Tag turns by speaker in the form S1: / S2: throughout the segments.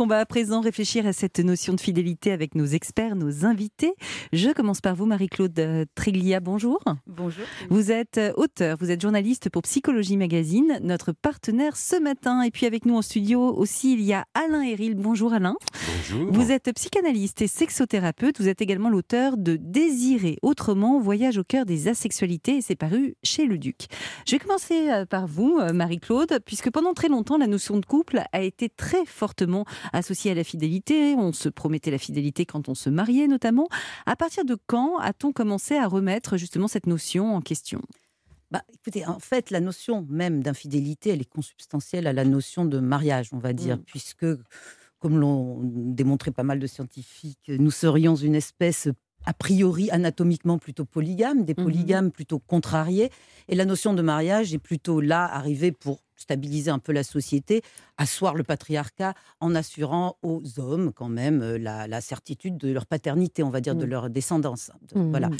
S1: On va à présent réfléchir à cette notion de fidélité avec nos experts, nos invités. Je commence par vous, Marie-Claude euh, Triglia. Bonjour.
S2: Bonjour.
S1: Vous êtes euh, auteur, vous êtes journaliste pour Psychologie Magazine, notre partenaire ce matin. Et puis avec nous en studio aussi, il y a Alain Héril. Bonjour Alain.
S3: Bonjour.
S1: Vous êtes psychanalyste et sexothérapeute. Vous êtes également l'auteur de Désirer autrement, voyage au cœur des asexualités et c'est paru chez Le Duc. Je vais commencer euh, par vous, Marie-Claude, puisque pendant très longtemps, la notion de couple a été très fortement associé à la fidélité. On se promettait la fidélité quand on se mariait notamment. À partir de quand a-t-on commencé à remettre justement cette notion en question?
S2: Bah, écoutez, en fait, la notion même d'infidélité, elle est consubstantielle à la notion de mariage, on va dire, mm. puisque, comme l'ont démontré pas mal de scientifiques, nous serions une espèce a priori anatomiquement plutôt polygame, des mm-hmm. polygames plutôt contrariés, et la notion de mariage est plutôt là, arrivée pour stabiliser un peu la société, asseoir le patriarcat en assurant aux hommes quand même euh, la, certitude de leur paternité, on va dire, de mmh. leur descendance. Mmh. Voilà.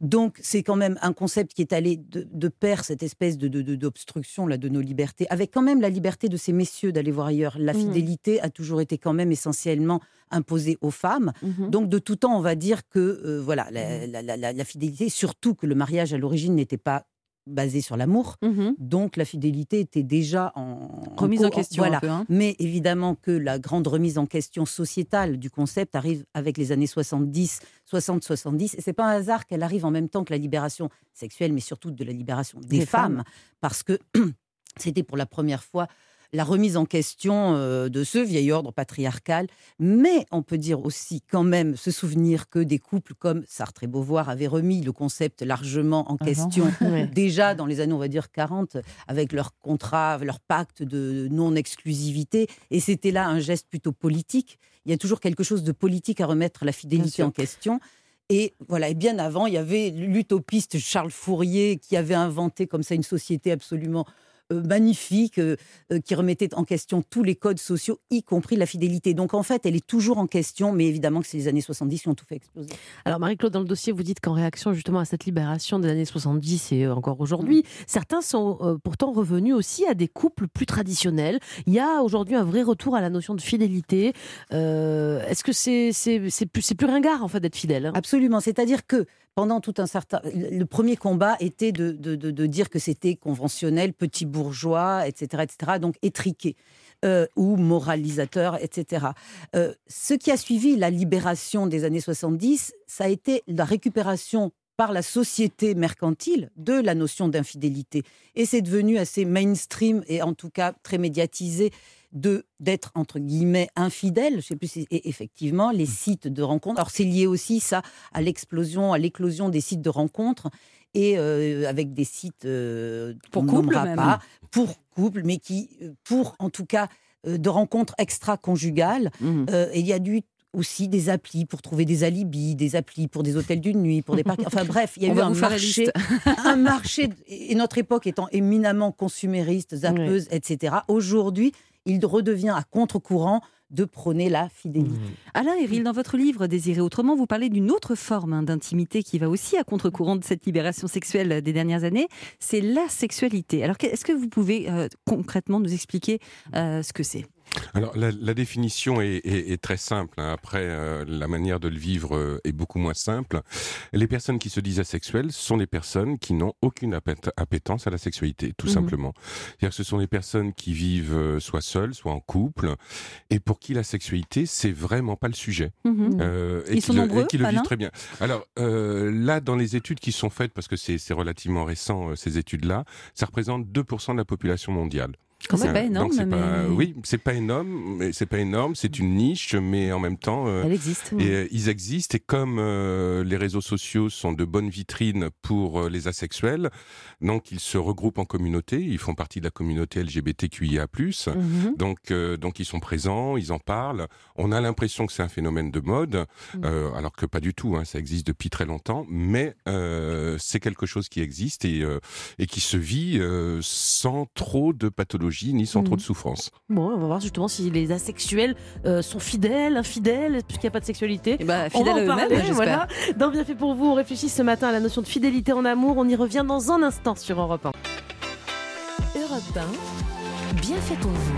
S2: Donc c'est quand même un concept qui est allé de, de pair cette espèce de, d'obstruction là de nos libertés, avec quand même la liberté de ces messieurs d'aller voir ailleurs. La mmh. fidélité a toujours été quand même essentiellement imposée aux femmes. Donc de tout temps, on va dire que euh, voilà la, la, fidélité, surtout que le mariage à l'origine n'était pas basé sur l'amour. Mmh Donc la fidélité était déjà en
S1: remise en, question.
S2: Voilà. Hein. Mais évidemment que la grande remise en question sociétale du concept arrive avec les années 70, 60-70. Et c'est pas un hasard qu'elle arrive en même temps que la libération sexuelle, mais surtout de la libération des, femmes, parce que c'était pour la première fois la remise en question euh, de ce vieil ordre patriarcal, mais on peut dire aussi quand même se souvenir que des couples comme Sartre et Beauvoir avaient remis le concept largement en question. déjà dans les années, on va dire 40, avec leur contrat, leur pacte de non-exclusivité, et c'était là un geste plutôt politique. Il y a toujours quelque chose de politique à remettre la fidélité en question. Et voilà, et bien avant, il y avait l'utopiste Charles Fourier qui avait inventé comme ça une société absolument magnifique euh, euh, qui remettait en question tous les codes sociaux, y compris la fidélité. Donc en fait, elle est toujours en question, mais évidemment que c'est les années 70 qui ont tout fait exploser.
S4: Alors Marie-Claude, dans le dossier, vous dites qu'en réaction justement à cette libération des années 70 et encore aujourd'hui, mm. certains sont pourtant revenus aussi à des couples plus traditionnels. Il y a aujourd'hui un vrai retour à la notion de fidélité. Est-ce que c'est c'est plus, plus ringard en fait d'être fidèle hein?
S2: Absolument. C'est-à-dire que pendant tout un certain. Le premier combat était de, dire que c'était conventionnel, petit bourgeois, etc., etc., donc étriqué. Euh, ou moralisateur, etc. Euh, ce qui a suivi la libération des années 70, ça a été la récupération par la société mercantile de la notion d'infidélité. Et c'est devenu assez mainstream et en tout cas très médiatisé de d'être entre guillemets infidèle. Je sais plus et effectivement les mmh. sites de rencontres. Alors c'est lié aussi ça à l'explosion, à l'éclosion des sites de rencontres et euh, avec des sites euh,
S1: pour couple
S2: pas pour couple, mais qui euh, pour en tout cas de rencontres extra-conjugales. Mmh. il y a du aussi des applis pour trouver des alibis, des applis pour des hôtels d'une nuit, pour des parcs. Enfin bref, il y a eu un marché, un marché, et notre époque étant éminemment consumériste, zappeuse, etc. Aujourd'hui, il redevient à contre-courant de prôner la fidélité. Mmh.
S1: Alain Héril, dans votre livre Désirer autrement, vous parlez d'une autre forme hein, d'intimité qui va aussi à contre-courant de cette libération sexuelle des dernières années, c'est la sexualité. Alors, est-ce que vous pouvez euh, concrètement nous expliquer euh, ce que c'est?
S3: Alors la, définition est, très simple. Hein. Après, euh, la manière de le vivre euh, est beaucoup moins simple. Les personnes qui se disent asexuelles sont des personnes qui n'ont aucune appétence à la sexualité, tout mmh simplement. C'est-à-dire que ce sont des personnes qui vivent euh, soit seules, soit en couple, et pour qui la sexualité c'est vraiment pas le sujet.
S1: Mmh
S3: et Ils qui sont le, nombreux, et qui le vivent très bien. Alors là, dans les études qui sont faites, parce que c'est relativement récent ces études-là, ça représente 2% de la population mondiale.
S1: C'est pas énorme.
S3: mais... oui, c'est pas énorme, mais c'est pas énorme. C'est une niche, mais en même temps,
S1: euh, elle existe.
S3: Et, euh, ils existent. Et comme euh, les réseaux sociaux sont de bonnes vitrines pour les asexuels, donc ils se regroupent en communauté. Ils font partie de la communauté LGBTQIA+. Mhm. Donc, donc ils sont présents, ils en parlent. On a l'impression que c'est un phénomène de mode, mhm. alors que pas du tout. Hein, ça existe depuis très longtemps, mais c'est quelque chose qui existe et et qui se vit sans trop de ni sans trop de mm. souffrance.
S4: Bon, on va voir justement si les asexuels euh, sont fidèles, infidèles, puisqu'il n'y a pas de sexualité. Et
S1: bah, ben, fidèles eux-mêmes, voilà.
S4: Dans Bien fait pour vous, on réfléchit ce matin à la notion de fidélité en amour. On y revient dans un instant sur Europe 1.
S5: Europe 1, bien fait pour vous.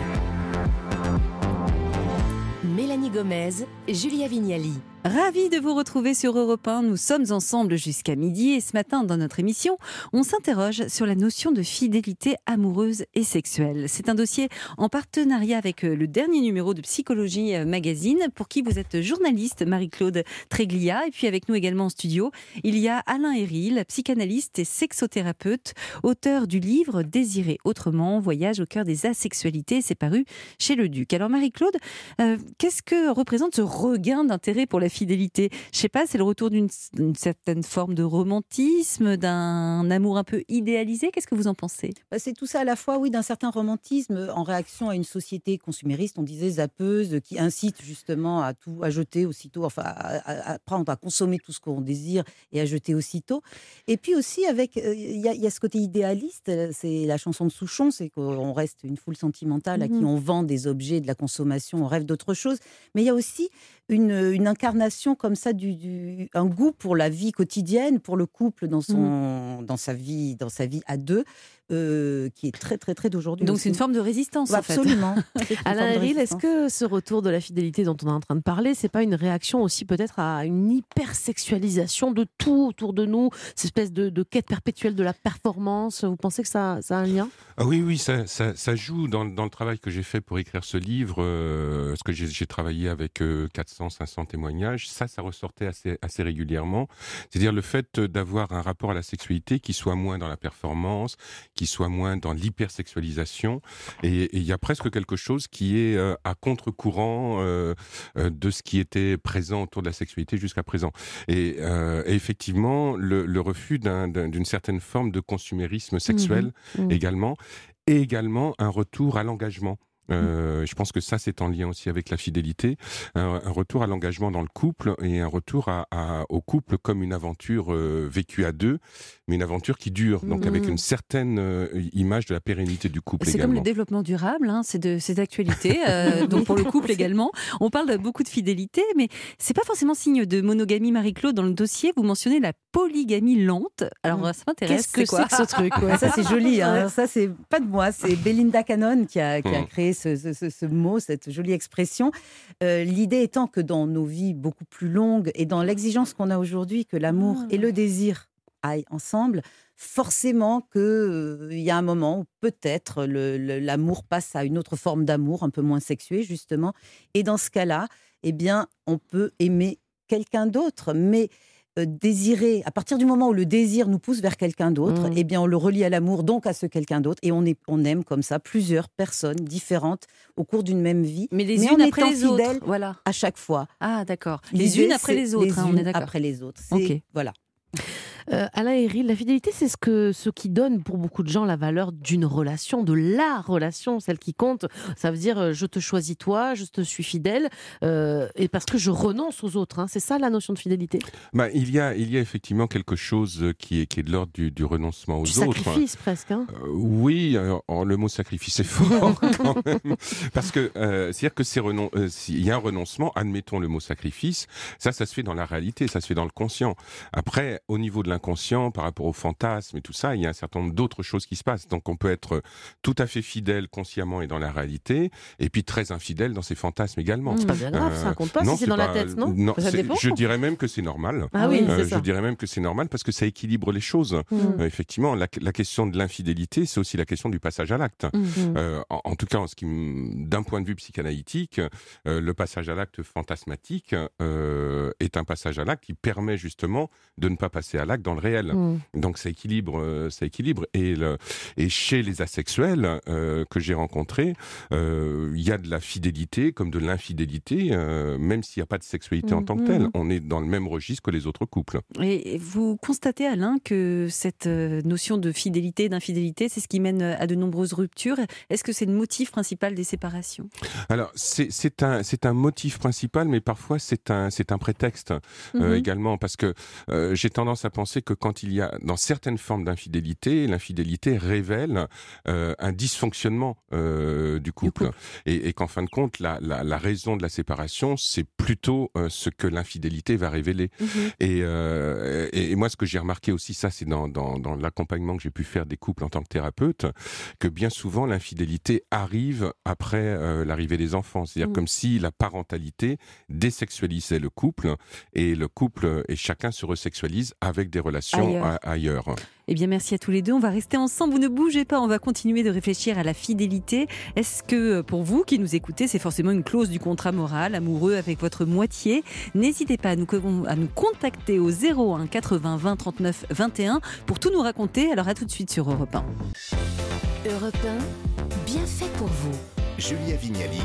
S5: Mélanie Gomez, Julia Vignali.
S1: Ravi de vous retrouver sur Europe 1. Nous sommes ensemble jusqu'à midi et ce matin, dans notre émission, on s'interroge sur la notion de fidélité amoureuse et sexuelle. C'est un dossier en partenariat avec euh, le dernier numéro de Psychologie euh, Magazine, pour qui vous êtes journaliste, Marie-Claude Tréglia. Et puis avec nous également en studio, il y a Alain Héril, psychanalyste et sexothérapeute, auteur du livre Désirer autrement, voyage au cœur des asexualités. C'est paru chez Le Duc. Alors Marie-Claude, euh, qu'est-ce que représente ce regain d'intérêt pour la fidélité Je sais pas, c'est le retour d'une certaine forme de romantisme, d'un amour un peu idéalisé. Qu'est-ce que vous en pensez?
S2: Bah, C'est tout ça à la fois, oui, d'un certain romantisme en réaction à une société consumériste, on disait zappeuse, qui incite justement à tout à jeter aussitôt, enfin à, prendre, à consommer tout ce qu'on désire et à jeter aussitôt. Et puis aussi avec, euh, il y, a ce côté idéaliste, c'est la chanson de Souchon, c'est qu'on reste une foule sentimentale à qui mmh on vend des objets, de la consommation, on rêve d'autre chose. Mais il y a aussi une, incarnation comme ça, du, un goût pour la vie quotidienne, pour le couple dans, son, mmh. dans, sa, vie, dans sa vie à deux, euh, qui est très très très d'aujourd'hui.
S1: Donc c'est une forme de résistance.
S2: en absolument.
S4: Alain Héril, est-ce que ce retour de la fidélité dont on est en train de parler, c'est pas une réaction aussi peut-être à une hypersexualisation de tout autour de nous, cette espèce de, quête perpétuelle de la performance? Vous pensez que ça, ça a un lien?
S3: Ah Oui, oui, ça, ça, joue dans, dans, le travail que j'ai fait pour écrire ce livre, euh, parce que j'ai travaillé avec 400, euh, 500 témoignages. Ça, ça ressortait assez, assez régulièrement. C'est-à-dire le fait d'avoir un rapport à la sexualité qui soit moins dans la performance, qui soit moins dans l'hypersexualisation. Et il y a presque quelque chose qui est euh, à contre-courant euh, euh, de ce qui était présent autour de la sexualité jusqu'à présent. Et, effectivement, le, refus d'une certaine forme de consumérisme sexuel mmh mmh. également, et également un retour à l'engagement. Euh, je pense que ça, c'est en lien aussi avec la fidélité. Un, retour à l'engagement dans le couple et un retour à, au couple comme une aventure euh, vécue à deux, mais une aventure qui dure, donc avec mmh. une certaine euh, image de la pérennité du couple.
S1: C'est comme le développement durable, hein, c'est de ces actualités, donc pour le couple également. On parle de beaucoup de fidélité, mais c'est pas forcément signe de monogamie. Marie-Claude, dans le dossier, vous mentionnez la polygamie lente. Alors mmh. ça m'intéresse.
S2: Qu'est-ce que c'est que ce truc Ça, c'est joli. Hein. Ça, c'est pas de moi, c'est Belinda Cannon qui a, qui a mmh. créé ce, mot, cette jolie expression. Euh, l'idée étant que dans nos vies beaucoup plus longues et dans l'exigence qu'on a aujourd'hui que l'amour et le désir aillent ensemble, forcément qu'il euh, y a un moment où peut-être l'amour passe à une autre forme d'amour, un peu moins sexué justement. Et dans ce cas-là, eh bien, on peut aimer quelqu'un d'autre, mais désirer, à partir du moment où le désir nous pousse vers quelqu'un d'autre, mmh. eh bien on le relie à l'amour, donc à ce quelqu'un d'autre, et on, est, on aime comme ça plusieurs personnes différentes au cours d'une même vie.
S1: Mais les unes après les autres,
S2: voilà. À chaque fois.
S1: Ah d'accord. Les, unes après les autres,
S2: les hein, on est d'accord. Après les autres. Ok. Voilà.
S4: Euh, Alain Héril, la fidélité, c'est ce, que, ce qui donne pour beaucoup de gens la valeur d'une relation, de la relation, celle qui compte. Ça veut dire euh, je te choisis toi, je te suis fidèle, euh, et parce que je renonce aux autres. Hein. C'est ça la notion de fidélité?
S3: Bah, il, y a, il y a effectivement quelque chose qui est, qui est de l'ordre du, renoncement aux
S4: du
S3: autres.
S4: sacrifice presque. Hein.
S3: oui, le mot sacrifice est fort quand même. Parce que c'est-à-dire que c'est renon s'il y a un renoncement, admettons le mot sacrifice, ça, ça se fait dans la réalité, ça se fait dans le conscient. Après, au niveau de inconscient, par rapport au fantasme et tout ça, il y a un certain nombre d'autres choses qui se passent. Donc on peut être tout à fait fidèle consciemment et dans la réalité, et puis très infidèle dans ses fantasmes également.
S4: C'est pas bien grave, ça compte pas si c'est dans la tête, non, non
S3: Je dirais même que c'est normal.
S4: Ah oui,
S3: euh, je dirais même que c'est normal parce que ça équilibre les choses. Mmh. Euh, effectivement, la, question de l'infidélité, c'est aussi la question du passage à l'acte. Mmh. Euh, en, tout cas, en ce qui, d'un point de vue psychanalytique, le passage à l'acte fantasmatique est un passage à l'acte qui permet justement de ne pas passer à l'acte dans le réel. Mm. Donc ça équilibre, euh, ça équilibre. Et, le, et chez les asexuels euh, que j'ai rencontrés, euh, il y a de la fidélité comme de l'infidélité, même s'il n'y a pas de sexualité en tant que telle. Mm. On est dans le même registre que les autres couples.
S1: Et vous constatez, Alain, que cette notion de fidélité, d'infidélité, c'est ce qui mène à de nombreuses ruptures. Est-ce que c'est le motif principal des séparations?
S3: Alors, c'est un, un motif principal, mais parfois c'est un, un prétexte mm-hmm. également, parce que j'ai tendance à penser c'est que quand il y a, dans certaines formes d'infidélité, l'infidélité révèle euh, un dysfonctionnement euh, du couple. Et, qu'en fin de compte, la, raison de la séparation, c'est plutôt euh, ce que l'infidélité va révéler. Mm-hmm. et, moi, ce que j'ai remarqué aussi, ça, c'est dans, dans l'accompagnement que j'ai pu faire des couples en tant que thérapeute, que bien souvent, l'infidélité arrive après l'arrivée des enfants. C'est-à-dire mm. comme si la parentalité désexualisait le couple et le couple et chacun se resexualise avec des relations ailleurs.
S1: Eh bien, merci à tous les deux. On va rester ensemble. Vous ne bougez pas. On va continuer de réfléchir à la fidélité. Est-ce que pour vous qui nous écoutez, c'est forcément une clause du contrat moral, amoureux avec votre moitié? N'hésitez pas à nous, à nous contacter au 01 80 20 39 21 pour tout nous raconter. Alors à tout de suite sur Europe 1.
S5: Europe 1, bien fait pour vous.
S6: Julia Vignali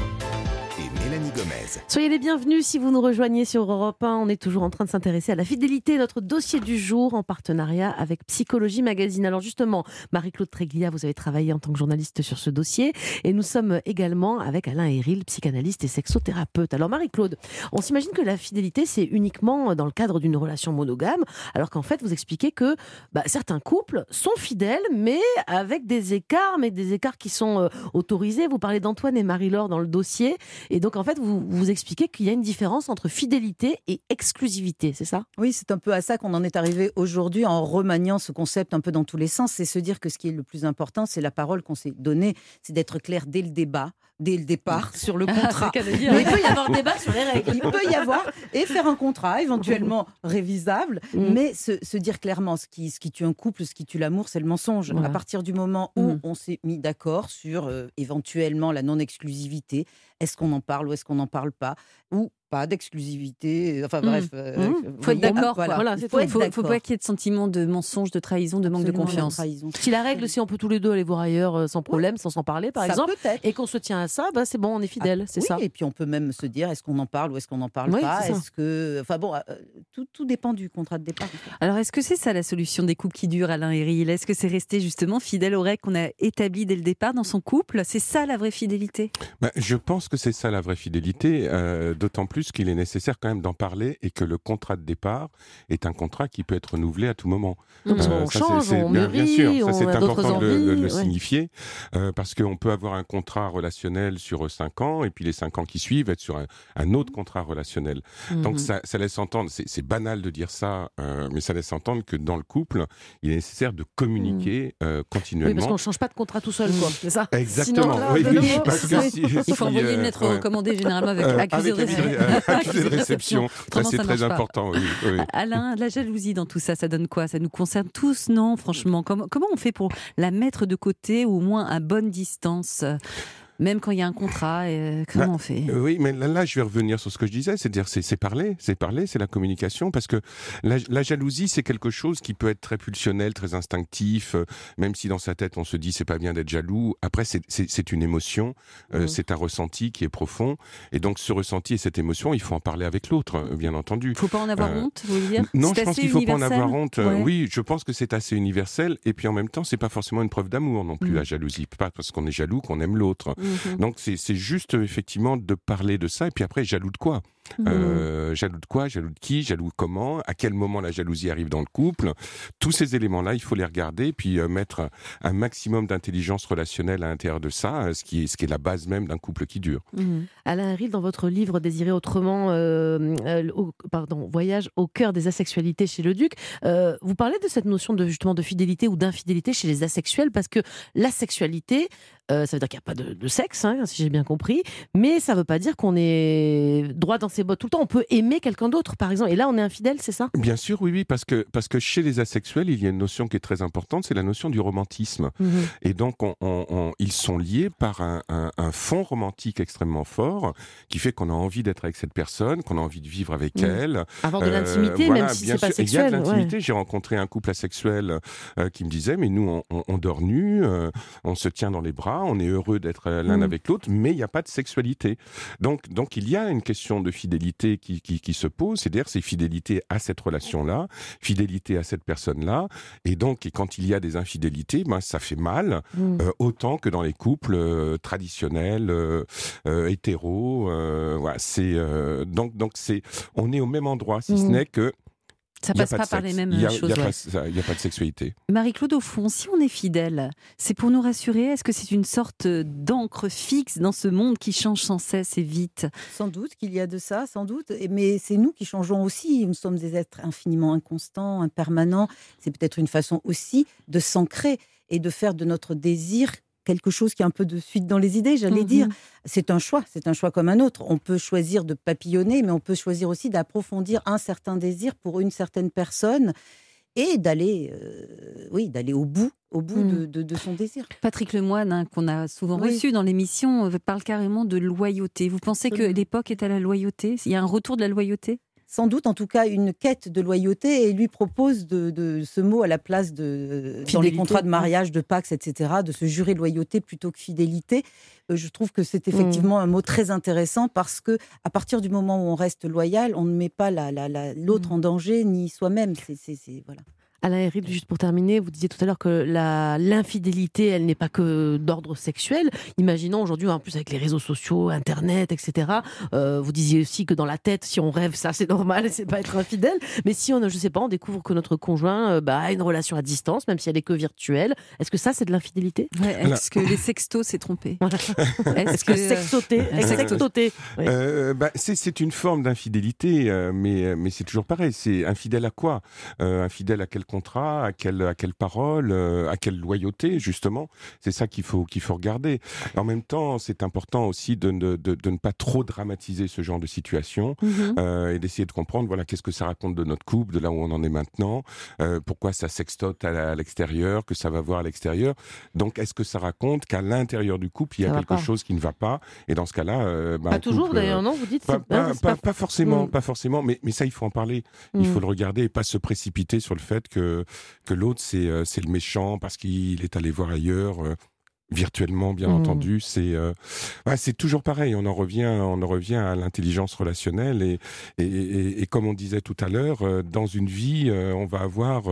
S4: Soyez les bienvenus si vous nous rejoignez sur Europe 1. On est toujours en train de s'intéresser à la fidélité, notre dossier du jour en partenariat avec Psychologie Magazine. Alors justement, Marie-Claude Tréglia, vous avez travaillé en tant que journaliste sur ce dossier et nous sommes également avec Alain Héril, psychanalyste et sexothérapeute. Alors Marie-Claude, on s'imagine que la fidélité, c'est uniquement dans le cadre d'une relation monogame, alors qu'en fait, vous expliquez que bah, certains couples sont fidèles, mais avec des écarts, mais des écarts qui sont euh, autorisés. Vous parlez d'Antoine et Marie-Laure dans le dossier. Et donc, en fait, vous, vous expliquez qu'il y a une différence entre fidélité et exclusivité, c'est ça?
S2: Oui, c'est un peu à ça qu'on en est arrivé aujourd'hui en remaniant ce concept un peu dans tous les sens. C'est se dire que ce qui est le plus important, c'est la parole qu'on s'est donnée, c'est d'être clair dès le débat, dès le départ sur le contrat.
S4: il peut y avoir débat sur les règles.
S2: Il peut y avoir et faire un contrat éventuellement révisable, mm. mais se, dire clairement ce qui, ce qui tue un couple, ce qui tue l'amour, c'est le mensonge. À partir du moment où mm. on s'est mis d'accord sur euh, éventuellement la non-exclusivité, est-ce qu'on en parle ou est-ce qu'on n'en parle pas Ou pas d'exclusivité. Enfin mmh. bref.
S1: Euh, mmh. faut être d'accord. Voilà. il faut, faut, pas qu'il y ait de sentiment de mensonge, de trahison, de manque de confiance.
S4: Si la règle, si on peut tous les deux aller voir ailleurs euh, sans problème, sans s'en parler, par exemple, et qu'on se tient à ça, bah, c'est bon, on est fidèle, ah, c'est ça.
S2: Et puis on peut même se dire, est-ce qu'on en parle ou est-ce qu'on n'en parle pas? Est-ce que, enfin bon, euh, tout, tout, dépend du contrat de départ.
S1: Alors est-ce que c'est ça la solution des couples qui durent, Alain et Ril? Est-ce que c'est rester justement fidèle aux règles qu'on a établies dès le départ dans son couple? C'est ça la vraie fidélité?
S3: Bah, Je pense que c'est ça la vraie fidélité, d'autant plus qu'il est nécessaire quand même d'en parler et que le contrat de départ est un contrat qui peut être renouvelé à tout moment.
S4: on euh, change, on bien, bien, sûr,
S3: c'est important de, le signifier euh, parce qu'on peut avoir un contrat relationnel sur cinq ans et puis les cinq ans qui suivent être sur un, autre contrat relationnel. Donc mhm. ça, ça, laisse entendre, c'est banal de dire ça, euh, mais ça laisse entendre que dans le couple, il est nécessaire de communiquer continuellement. Oui,
S4: parce qu'on ne change pas de contrat tout seul, quoi. C'est ça?
S3: Exactement.
S1: il faut envoyer une lettre recommandée généralement avec accusé de réception.
S3: C'est très important.
S1: Alain, la jalousie dans tout ça, ça donne quoi? Ça nous concerne tous, non Franchement, comment, comment on fait pour la mettre de côté ou au moins à bonne distance? Même quand il y a un contrat, euh, comment bah, on fait?
S3: euh, Oui, mais là, je vais revenir sur ce que je disais, c'est-à-dire c'est parler, c'est parler, c'est la communication, parce que la, jalousie, c'est quelque chose qui peut être très pulsionnel, très instinctif, euh, même si dans sa tête on se dit c'est pas bien d'être jaloux. Après, c'est une émotion, mmh. c'est un ressenti qui est profond, et donc ce ressenti et cette émotion, il faut en parler avec l'autre, bien entendu.
S1: Il faut pas en avoir honte, vous voulez dire?
S3: Non, je pense qu'il faut pas en avoir honte. Oui, je pense que c'est assez universel, et puis en même temps, c'est pas forcément une preuve d'amour non plus mmh. la jalousie, pas parce qu'on est jaloux qu'on aime l'autre. Mhm. Donc c'est juste effectivement de parler de ça. Et puis après, jaloux de quoi Mmh. Euh, jaloux de quoi? Jaloux de qui? Jaloux comment? À quel moment la jalousie arrive dans le couple? Tous ces éléments-là, il faut les regarder, puis euh, mettre un maximum d'intelligence relationnelle à l'intérieur de ça, euh, ce qui est, ce qui est la base même d'un couple qui dure.
S4: Mmh. Alain Haril, dans votre livre Désiré autrement, pardon, Voyage au cœur des asexualités chez le Duc, vous parlez de cette notion de justement de fidélité ou d'infidélité chez les asexuels, parce que la sexualité, ça veut dire qu'il n'y a pas de, de sexe, hein, si j'ai bien compris, mais ça ne veut pas dire qu'on est droit dans ses tout le temps. On peut aimer quelqu'un d'autre, par exemple. Et là, on est infidèle, c'est ça?
S3: Bien sûr, oui, oui, parce que, parce que chez les asexuels, il y a une notion qui est très importante, c'est la notion du romantisme. Mhm. Et donc, on, ils sont liés par un, fond romantique extrêmement fort, qui fait qu'on a envie d'être avec cette personne, qu'on a envie de vivre avec mhm. elle.
S4: Avoir de euh, l'intimité, même si c'est pas sexuel. Il y
S3: a de l'intimité. J'ai rencontré un couple asexuel euh, qui me disait, mais nous, on, dort nu, euh, on se tient dans les bras, on est heureux d'être l'un mhm. avec l'autre, mais il n'y a pas de sexualité. Donc, donc, il y a une question de fidélité qui, qui, se pose, c'est-à-dire c'est fidélité à cette relation-là, fidélité à cette personne-là, et donc et quand il y a des infidélités, ben ça fait mal mm. euh, autant que dans les couples euh, traditionnels, euh, hétéros. voilà, c'est donc donc c'est on est au même endroit, si ce mm. n'est que
S1: Ça passe pas, par les mêmes
S3: Il y a-
S1: choses.
S3: Il n'y a, a pas de sexualité.
S1: Marie-Claude, au fond, si on est fidèle, c'est pour nous rassurer Est-ce que c'est une sorte d'encre fixe dans ce monde qui change sans cesse et vite?
S2: Sans doute qu'il y a de ça, sans doute. Mais c'est nous qui changeons aussi. Nous sommes des êtres infiniment inconstants, impermanents. C'est peut-être une façon aussi de s'ancrer et de faire de notre désir quelque chose qui est un peu de suite dans les idées, j'allais dire. C'est un choix, c'est un choix comme un autre. On peut choisir de papillonner, mais on peut choisir aussi d'approfondir un certain désir pour une certaine personne et d'aller, euh, oui, d'aller au bout, au bout
S1: Mhm.
S2: de, de- de son désir.
S1: Patrick Lemoine, hein, qu'on a souvent
S2: Oui.
S1: reçu dans l'émission, euh, parle carrément de loyauté. Vous pensez que l'époque est à la loyauté? Il y a un retour de la loyauté?
S2: Sans doute en tout cas une quête de loyauté et lui propose de, de- ce mot à la place de dans les
S1: Fidélité.
S2: contrats de mariage, de Pax, etc., de se jurer loyauté plutôt que fidélité. Euh, je trouve que c'est
S1: Mmh.
S2: effectivement un mot très intéressant parce que à partir du moment où on reste loyal, on ne met pas la- la- la- l'autre
S1: Mmh.
S2: en danger ni soi-même. C'est- voilà.
S4: Alain Héril, juste pour terminer, vous disiez tout à l'heure que l'infidélité, elle n'est pas que d'ordre sexuel. Imaginons aujourd'hui, en plus avec les réseaux sociaux, Internet, etc. euh, vous disiez aussi que dans la tête, si on rêve, ça c'est normal, c'est pas être infidèle. Mais si on, je sais pas, on découvre que notre conjoint euh, bah, a une relation à distance, même si elle est que virtuelle, est-ce que ça c'est de l'infidélité?
S1: Est-ce que les sextos s'est trompé?
S4: Est-ce que sextoter,
S3: Euh,
S4: sextoter, oui.
S3: Euh, bah, c'est une forme d'infidélité, euh, mais, mais c'est toujours pareil. C'est infidèle à quoi? Euh, Infidèle à quel contrat À quelle, à quelle parole euh, À quelle loyauté, justement C'est ça qu'il faut, qu'il faut regarder. En même temps, c'est important aussi de, ne- de, de ne pas trop dramatiser ce genre de situation
S1: Mhm.
S3: euh, et d'essayer de comprendre voilà qu'est-ce que ça raconte de notre couple, de là où on en est maintenant, euh, pourquoi ça sextote à, l'extérieur, que ça va voir à l'extérieur. Donc, est-ce que ça raconte qu'à l'intérieur du couple, il y a
S4: Ça
S3: quelque chose qui ne va pas? Et dans ce cas-là, euh, bah,
S4: Pas toujours
S3: couple,
S4: d'ailleurs, non Vous dites
S3: pas, pas- pas- pas forcément,
S4: Mm.
S3: pas forcément, mais, mais ça, il faut en parler. Il
S4: Mm.
S3: faut le regarder et pas se précipiter sur le fait que, que l'autre, c'est euh, c'est le méchant parce qu'il est allé voir ailleurs. euh, virtuellement bien
S4: Mm.
S3: entendu c'est euh, c'est toujours pareil on en revient on en revient à l'intelligence relationnelle et et, et- et comme on disait tout à l'heure euh, dans une vie euh, on va avoir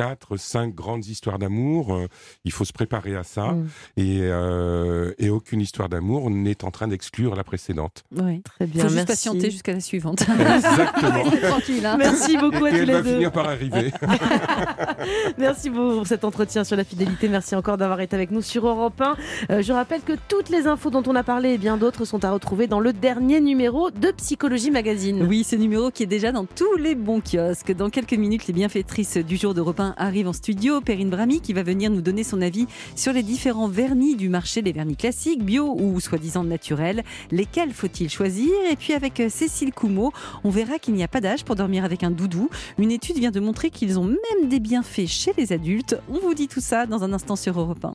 S3: euh, quatre cinq grandes histoires d'amour euh, il faut se préparer à ça
S4: Mm.
S3: et, euh, et aucune histoire d'amour n'est en train d'exclure la précédente
S1: Oui.
S4: Très
S1: Il
S4: bien,
S1: faut juste
S4: merci.
S1: patienter jusqu'à la suivante.
S3: exactement
S1: tranquille. hein.
S4: Merci beaucoup à
S3: et
S4: tous
S3: elle
S4: les
S3: va
S4: deux.
S3: finir par arriver
S4: Merci beaucoup pour cet entretien sur la fidélité. Merci encore d'avoir été avec nous sur Europe 1. Euh, je rappelle que toutes les infos dont on a parlé et bien d'autres sont à retrouver dans le dernier numéro de Psychologie Magazine.
S1: Oui, ce numéro qui est déjà dans tous les bons kiosques. Dans quelques minutes, les bienfaitrices du jour d'Europe 1 arrivent en studio. Perrine Brami qui va venir nous donner son avis sur les différents vernis du marché, les vernis classiques, bio ou soi-disant naturels. Lesquels faut-il choisir? Et puis avec euh, Cécile Coumeau, on verra qu'il n'y a pas d'âge pour dormir avec un doudou. Une étude vient de montrer qu'ils ont même des bienfaits chez les adultes. On vous dit tout ça dans un instant sur Europe 1.